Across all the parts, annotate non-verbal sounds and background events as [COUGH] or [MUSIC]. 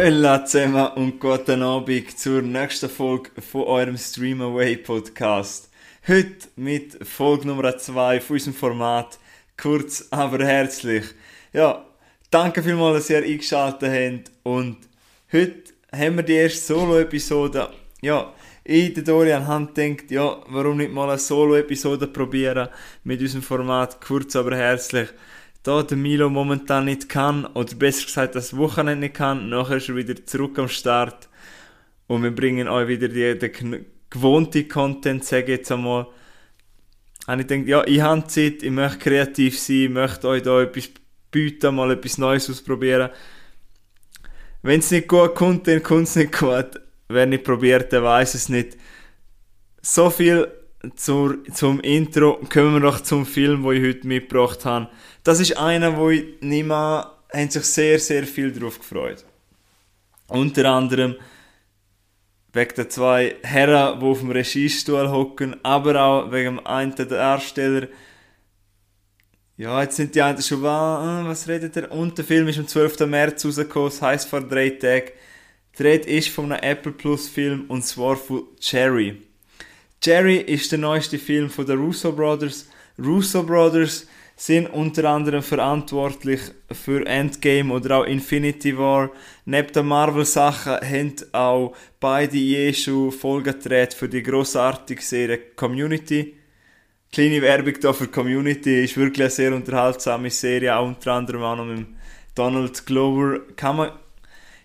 Hallo zusammen und guten Abend zur nächsten Folge von eurem Stream Away Podcast. Heute mit Folge Nummer 2 von unserem Format, kurz aber herzlich. Ja, danke vielmals, dass ihr eingeschaltet habt und heute haben wir die erste Solo-Episode. Ja, ich, der Dorian, habe gedacht, ja, warum nicht mal eine Solo-Episode probieren mit unserem Format, kurz aber herzlich da der Milo momentan nicht kann, oder besser gesagt das Wochenende nicht kann, nachher ist er wieder zurück am Start und wir bringen euch wieder die, den gewohnten Content, sage ich jetzt einmal. Und ich denke, ja, ich habe Zeit, ich möchte kreativ sein, ich möchte euch da etwas bieten, mal etwas Neues ausprobieren. Wenn es nicht gut kommt, dann kommt es nicht gut. Wer nicht probiert, der weiß es nicht. So viel zur, zum Intro. Kommen wir noch zum Film, den ich heute mitgebracht habe. Das ist einer, wo ich an, haben sich sehr, sehr viel darauf gefreut. Unter anderem wegen der zwei Herren, die auf dem Regiestuhl hocken, aber auch wegen dem einen der Darsteller. Ja, jetzt sind die einen schon, was redet er? Und der Film ist am 12. März rausgekommen, das heisst vor drei Tagen. Rede ist von einem Apple Plus Film und zwar von Cherry. Jerry ist der neueste Film von den Russo Brothers. Russo Brothers sind unter anderem verantwortlich für Endgame oder auch Infinity War. Neben den Marvel-Sachen haben auch beide je schon Folgen für die grossartige Serie Community. Kleine Werbung hier für Community ist wirklich eine sehr unterhaltsame Serie, auch unter anderem auch noch mit Donald Glover. Kann man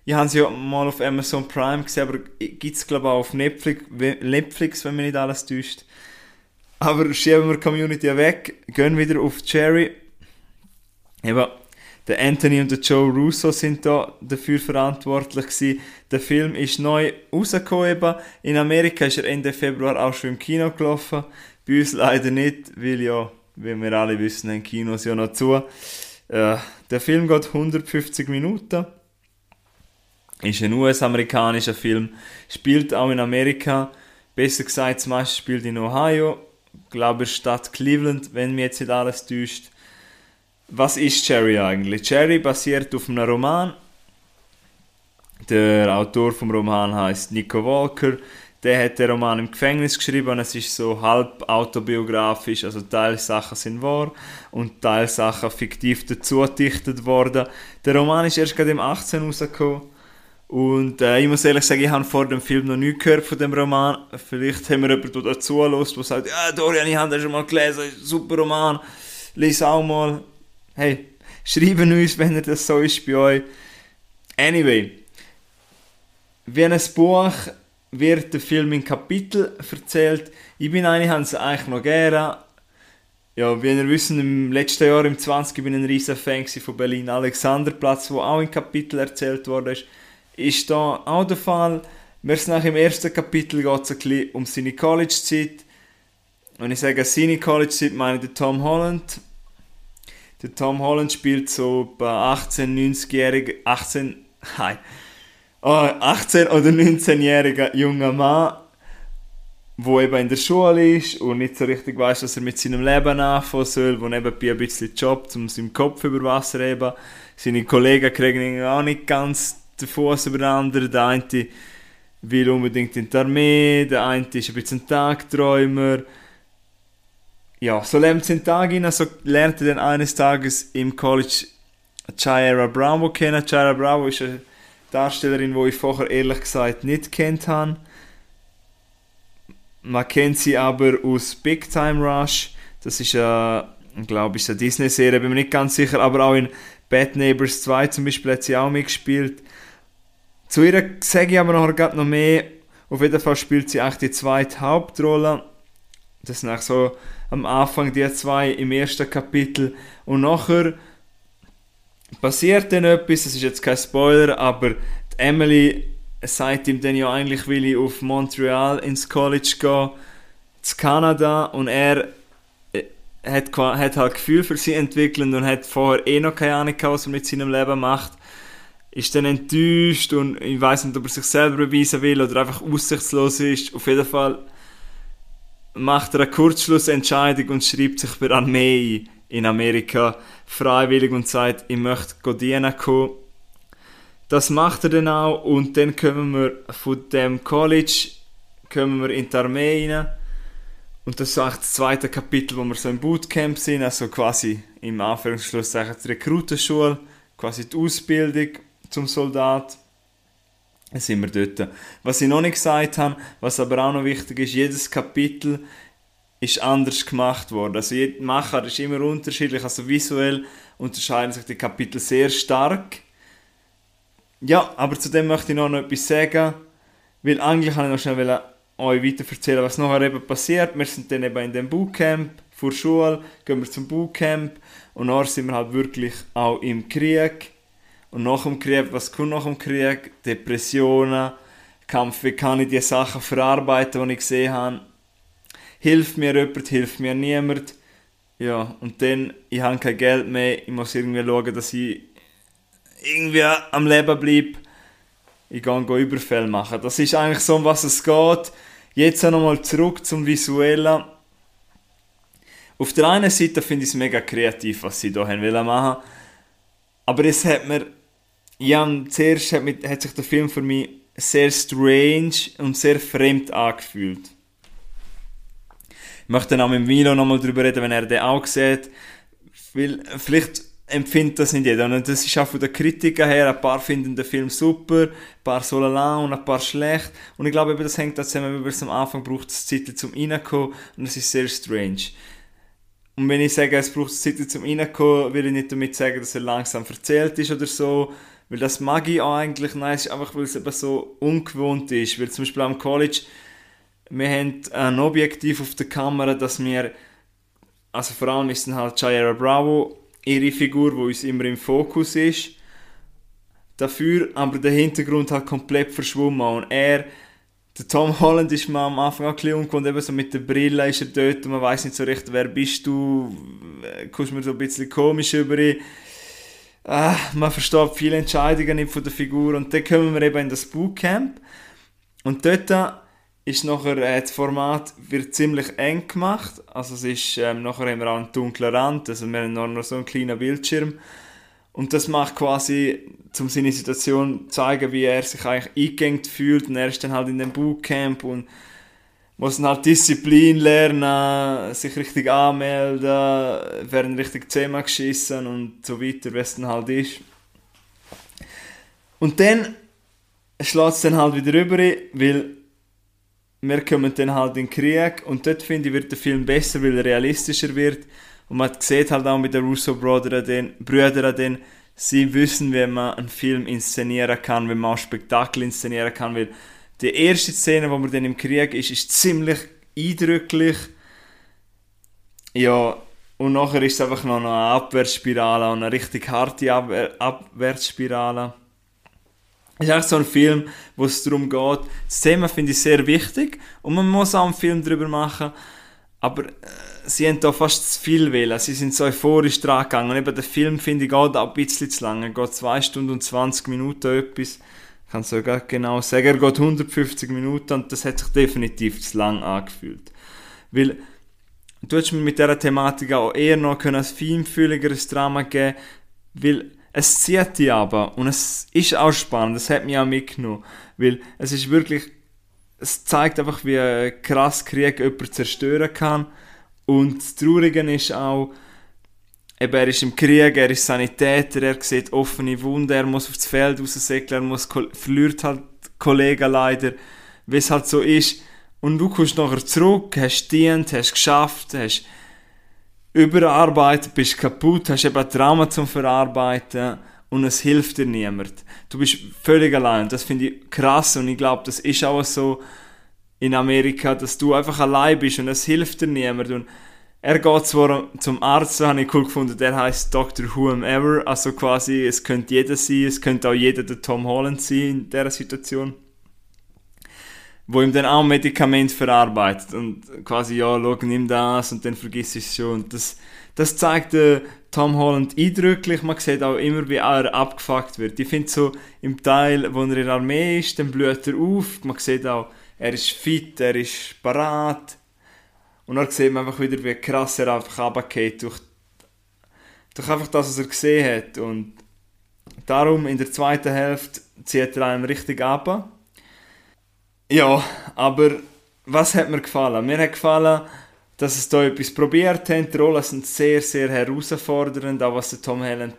ich habe sie ja mal auf Amazon Prime gesehen, aber gibt es glaube ich auch auf Netflix, Netflix, wenn mich nicht alles täuscht. Aber schieben wir die Community weg, gehen wieder auf Cherry. Eben, der Anthony und der Joe Russo sind da dafür verantwortlich gewesen. Der Film ist neu rausgekommen eben. In Amerika ist er Ende Februar auch schon im Kino gelaufen. Bei uns leider nicht, weil ja, wie wir alle wissen, haben Kinos ja noch zu. Äh, der Film geht 150 Minuten. Ist ein US-amerikanischer Film. Spielt auch in Amerika. Besser gesagt, das meiste spielt in Ohio. Ich glaube, Stadt Cleveland, wenn mir jetzt nicht alles täuscht. Was ist Cherry eigentlich? Cherry basiert auf einem Roman. Der Autor vom Roman heißt Nico Walker. Der hat den Roman im Gefängnis geschrieben. Es ist so halb autobiografisch, also Teilsachen sind wahr und Teilsachen fiktiv dazu gedichtet worden. Der Roman ist erst gerade im 18 rausgekommen und äh, ich muss ehrlich sagen, ich habe vor dem Film noch nie gehört von dem Roman. Vielleicht haben wir jemanden dazu los, der sagt, ja Dorian, ich habe den schon mal gelesen, super Roman, lies auch mal. Hey, schreiben uns, wenn das so ist bei euch. Anyway, wie ein Buch wird der Film in Kapitel erzählt. Ich bin eigentlich, habe es eigentlich noch gerne. Ja, wie ihr wisst, im letzten Jahr, im 20. bin ich ein riesen Fan von Berlin Alexanderplatz, wo auch in Kapitel erzählt worden ist ist da auch der Fall. Wir sind nach im ersten Kapitel geht es ein bisschen um seine College-Zeit. Und ich sage seine College-Zeit, meine ich Tom Holland. Der Tom Holland spielt so bei 18, 90-jährigen, 18, nein, oh, 18 oder 19-jähriger junger Mann, wo eben in der Schule ist und nicht so richtig weiß, was er mit seinem Leben anfangen soll, wo nebenbei ein bisschen jobbt, um seinen Kopf über Wasser zu heben. Seine Kollegen kriegen ihn auch nicht ganz den Fuß über den anderen. Der eine will unbedingt in die Armee, der eine ist ein bisschen Tagträumer. Ja, so lernt sie den Tag hin, so lernt er dann eines Tages im College Chiara Bravo kennen. Chiara Bravo ist eine Darstellerin, die ich vorher ehrlich gesagt nicht kennt habe. Man kennt sie aber aus Big Time Rush. Das ist eine, glaube ich, eine Disney-Serie, bin mir nicht ganz sicher, aber auch in Bad Neighbors 2 zum Beispiel hat sie auch mitgespielt. Zu ihr sage ich aber noch, noch mehr. Auf jeden Fall spielt sie eigentlich die zweite Hauptrolle. Das sind so am Anfang die zwei im ersten Kapitel. Und nachher passiert dann etwas, das ist jetzt kein Spoiler, aber Emily sagt ihm dann ja eigentlich, will ich auf Montreal ins College gehen, zu Kanada, und er hat, hat halt Gefühl für sie entwickelt und hat vorher eh noch keine Ahnung, was er mit seinem Leben macht ist dann enttäuscht und ich weiß nicht, ob er sich selber beweisen will oder einfach aussichtslos ist. Auf jeden Fall macht er eine Kurzschlussentscheidung und schreibt sich bei Armee in Amerika freiwillig und sagt, ich möchte dienen kommen. das macht er dann auch und dann kommen wir von dem College kommen wir in die Armee rein. Und das ist eigentlich das zweite Kapitel, wo wir so im Bootcamp sind, also quasi im Anführungsschluss die Rekrutenschule, quasi die Ausbildung zum Soldat. Dann sind wir dort. Was ich noch nicht gesagt habe, was aber auch noch wichtig ist, jedes Kapitel ist anders gemacht worden. Also jeder Macher ist immer unterschiedlich, also visuell unterscheiden sich die Kapitel sehr stark. Ja, aber zu dem möchte ich noch etwas sagen, weil eigentlich kann ich noch schnell euch weiter erzählen, was nachher eben passiert. Wir sind dann eben in dem Bootcamp, vor Schule, gehen wir zum Bootcamp und nachher sind wir halt wirklich auch im Krieg. Und nach dem Krieg, was kommt nach dem Krieg? Depressionen, Kampf, wie kann ich die Sachen verarbeiten, die ich gesehen habe. Hilft mir jemand, hilft mir niemand. Ja, und dann, ich habe kein Geld mehr, ich muss irgendwie schauen, dass ich irgendwie am Leben bleibe ich gehe Überfälle machen. Das ist eigentlich so, um was es geht. Jetzt nochmal zurück zum Visuellen. Auf der einen Seite finde ich es mega kreativ, was sie hier machen wollen. Aber es hat mir, ja, zuerst hat, mich, hat sich der Film für mich sehr strange und sehr fremd angefühlt. Ich möchte dann auch mit Milo nochmal darüber reden, wenn er den auch sieht. Vielleicht empfindet das nicht jeder. Und das ist auch von den Kritikern her, ein paar finden den Film super, ein paar so lala und ein paar schlecht. Und ich glaube, das hängt dazu zusammen, weil es am Anfang braucht es Zeit zum Reinkommen und es ist sehr strange. Und wenn ich sage, es braucht Zeit zum Reinkommen, will ich nicht damit sagen, dass er langsam erzählt ist oder so, weil das mag ich auch eigentlich, nein, es ist einfach, weil es eben so ungewohnt ist. Weil zum Beispiel am College, wir haben ein Objektiv auf der Kamera, dass wir, also vor allem ist dann halt Jaira Bravo, ihre Figur, die uns immer im Fokus ist. Dafür aber der Hintergrund halt komplett verschwommen und er, der Tom Holland ist mir am Anfang auch ein bisschen ungewohnt, eben so mit der Brille ist er dort und man weiß nicht so recht, wer bist du, äh, kommst mir so ein bisschen komisch über ihn. Ah, man versteht viele Entscheidungen nicht von der Figur und dann kommen wir eben in das Bootcamp und dort ist nachher, äh, das Format wird ziemlich eng gemacht. Also es ist, ähm, nachher auch einen dunklen Rand, also wir haben noch so einen kleinen Bildschirm. Und das macht quasi, um seine Situation zu zeigen, wie er sich eigentlich eingängt fühlt. Und er ist dann halt in dem Bootcamp und muss dann halt Disziplin lernen, sich richtig anmelden, werden richtig zusammengeschissen und so weiter, wie es dann halt ist. Und dann schlägt es dann halt wieder rüber, weil wir kommen dann halt in den Krieg und dort finde ich, wird der Film besser, weil er realistischer wird. Und man sieht halt auch mit den Russo-Brüdern, Brüdern, sie wissen, wie man einen Film inszenieren kann, wie man auch Spektakel inszenieren kann, weil die erste Szene, wo man dann im Krieg ist, ist ziemlich eindrücklich. Ja, und nachher ist es einfach noch eine Abwärtsspirale, eine richtig harte Abwehr Abwärtsspirale. Ist eigentlich so ein Film, wo es darum geht. Das Thema finde ich sehr wichtig und man muss auch einen Film darüber machen. Aber äh, sie haben da fast zu viel wählen. Sie sind so euphorisch dran gegangen. Und eben der Film finde ich geht auch ein bisschen zu lang. Er geht 2 Stunden und 20 Minuten etwas. Ich kann es sogar genau sagen. Er geht 150 Minuten und das hat sich definitiv zu lang angefühlt. Weil du hättest mit dieser Thematik auch eher noch ein feinfühligeres Drama geben weil es zieht dich aber und es ist auch spannend, es hat mich auch mitgenommen, weil es ist wirklich, es zeigt einfach, wie krass Krieg jemand zerstören kann. Und das Traurige ist auch, eben, er ist im Krieg, er ist Sanitäter, er sieht offene Wunden, er muss aufs Feld raussäckeln, er muss, verliert halt Kollegen leider, wie es halt so ist. Und du kommst nachher zurück, hast dient, hast geschafft, hast überarbeitet, bist kaputt, hast eben Trauma zum Verarbeiten und es hilft dir niemand. Du bist völlig allein. Das finde ich krass und ich glaube, das ist auch so in Amerika, dass du einfach allein bist und es hilft dir niemand. Und er geht zwar zum Arzt, so habe ich cool gefunden, der heißt Dr. Whomever, also quasi, es könnte jeder sein, es könnte auch jeder der Tom Holland sein in dieser Situation wo ihm dann auch Medikament verarbeitet und quasi, ja, schau, nimm das und dann vergiss es schon. Und das, das zeigt äh, Tom Holland eindrücklich. Man sieht auch immer, wie er abgefuckt wird. Ich finde so, im Teil, wo er in der Armee ist, dann blüht er auf. Man sieht auch, er ist fit, er ist parat. Und dann sieht man einfach wieder, wie krass er einfach runtergeht durch, durch einfach das, was er gesehen hat. Und darum in der zweiten Hälfte zieht er einem richtig ab. Ja, aber was hat mir gefallen? Mir hat gefallen, dass es da etwas probiert haben. Die Rollen sind sehr, sehr herausfordernd. Auch was der Tom Holland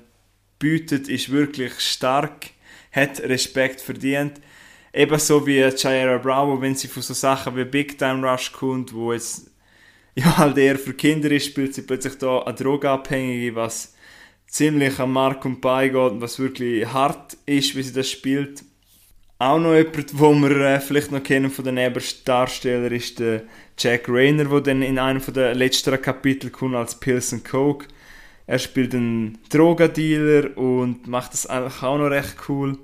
bietet, ist wirklich stark. Hat Respekt verdient. Ebenso wie Jaira Bravo, wenn sie von so Sachen wie Big Time Rush kommt, wo jetzt [LAUGHS] ja halt eher für Kinder ist, spielt sie plötzlich da eine Drogenabhängige, was ziemlich am Mark und Bein geht und was wirklich hart ist, wie sie das spielt. Auch noch jemand, wo wir äh, vielleicht noch kennen von den Nebendarstellern, ist der Jack Rayner, der dann in einem der letzten Kapitel kommt als Pilsen Coke. Er spielt einen Drogendealer und macht das eigentlich auch noch recht cool.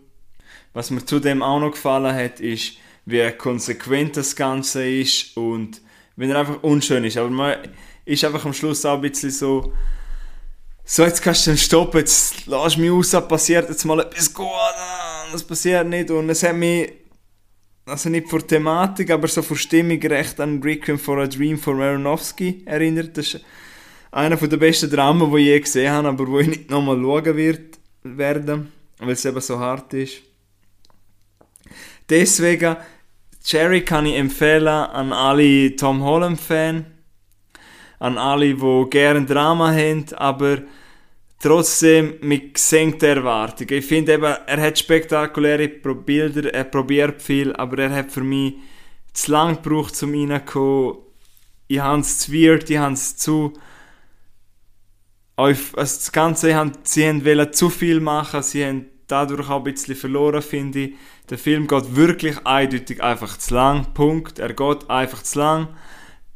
Was mir zudem auch noch gefallen hat, ist, wie konsequent das Ganze ist und wenn er einfach unschön ist. Aber man ist einfach am Schluss auch ein bisschen so, so jetzt kannst du dann stoppen, jetzt lass mich raus, passiert jetzt mal etwas gut, das passiert nicht und es hat mich, also nicht vor Thematik, aber so vor Stimmung recht an Requiem for a Dream von Aronofsky erinnert. Das ist einer der besten Dramen, die ich je gesehen habe, aber wo ich nicht nochmal schauen wird, werden, weil es eben so hart ist. Deswegen, Cherry kann ich empfehlen an alle Tom Holland-Fans, an alle, die gerne Drama haben, aber trotzdem mit gesenkter Erwartung. Ich finde eben, er hat spektakuläre Bilder, er probiert viel, aber er hat für mich zu lang gebraucht, um reinzukommen. Ich habe es zu weird, ich habe es zu... Also das Ganze, sie haben zu viel machen, sie haben dadurch auch ein bisschen verloren, finde ich. Der Film geht wirklich eindeutig einfach zu lang. Punkt. Er geht einfach zu lang.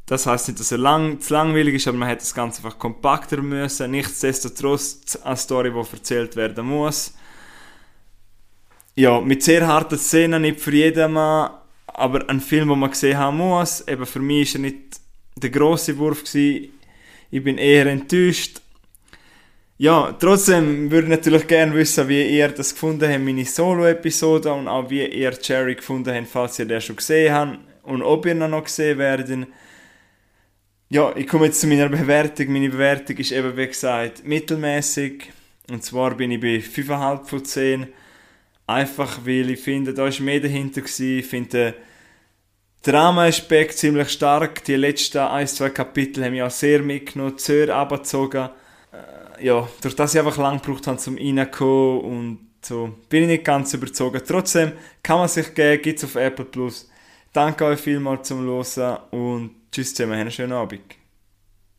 Das heißt nicht, dass er lang, zu langweilig ist, aber man hätte das Ganze einfach kompakter müssen. Nichtsdestotrotz eine Story, die erzählt werden muss. Ja, mit sehr harten Szenen, nicht für jedermann, aber ein Film, den man gesehen haben muss. Eben für mich war er nicht der grosse Wurf. Gewesen. Ich bin eher enttäuscht, ja, trotzdem würde ich natürlich gerne wissen, wie ihr das gefunden habt, meine Solo-Episode und auch wie ihr Jerry gefunden habt, falls ihr den schon gesehen habt und ob ihr ihn noch gesehen werdet. Ja, ich komme jetzt zu meiner Bewertung. Meine Bewertung ist eben, wie gesagt, mittelmäßig. Und zwar bin ich bei 5,5 von 10. Einfach weil ich finde, da war mehr dahinter. Gewesen. Ich finde den Drama-Aspekt ziemlich stark. Die letzten ein, zwei Kapitel haben mich auch sehr mitgenommen, sehr abgezogen ja, durch das ich einfach lang gebraucht habe, zum reinkommen und so, bin ich nicht ganz überzogen. Trotzdem kann man sich geben, gibt es auf Apple Plus. Danke euch vielmals zum Hören und tschüss zusammen, einen schönen Abend.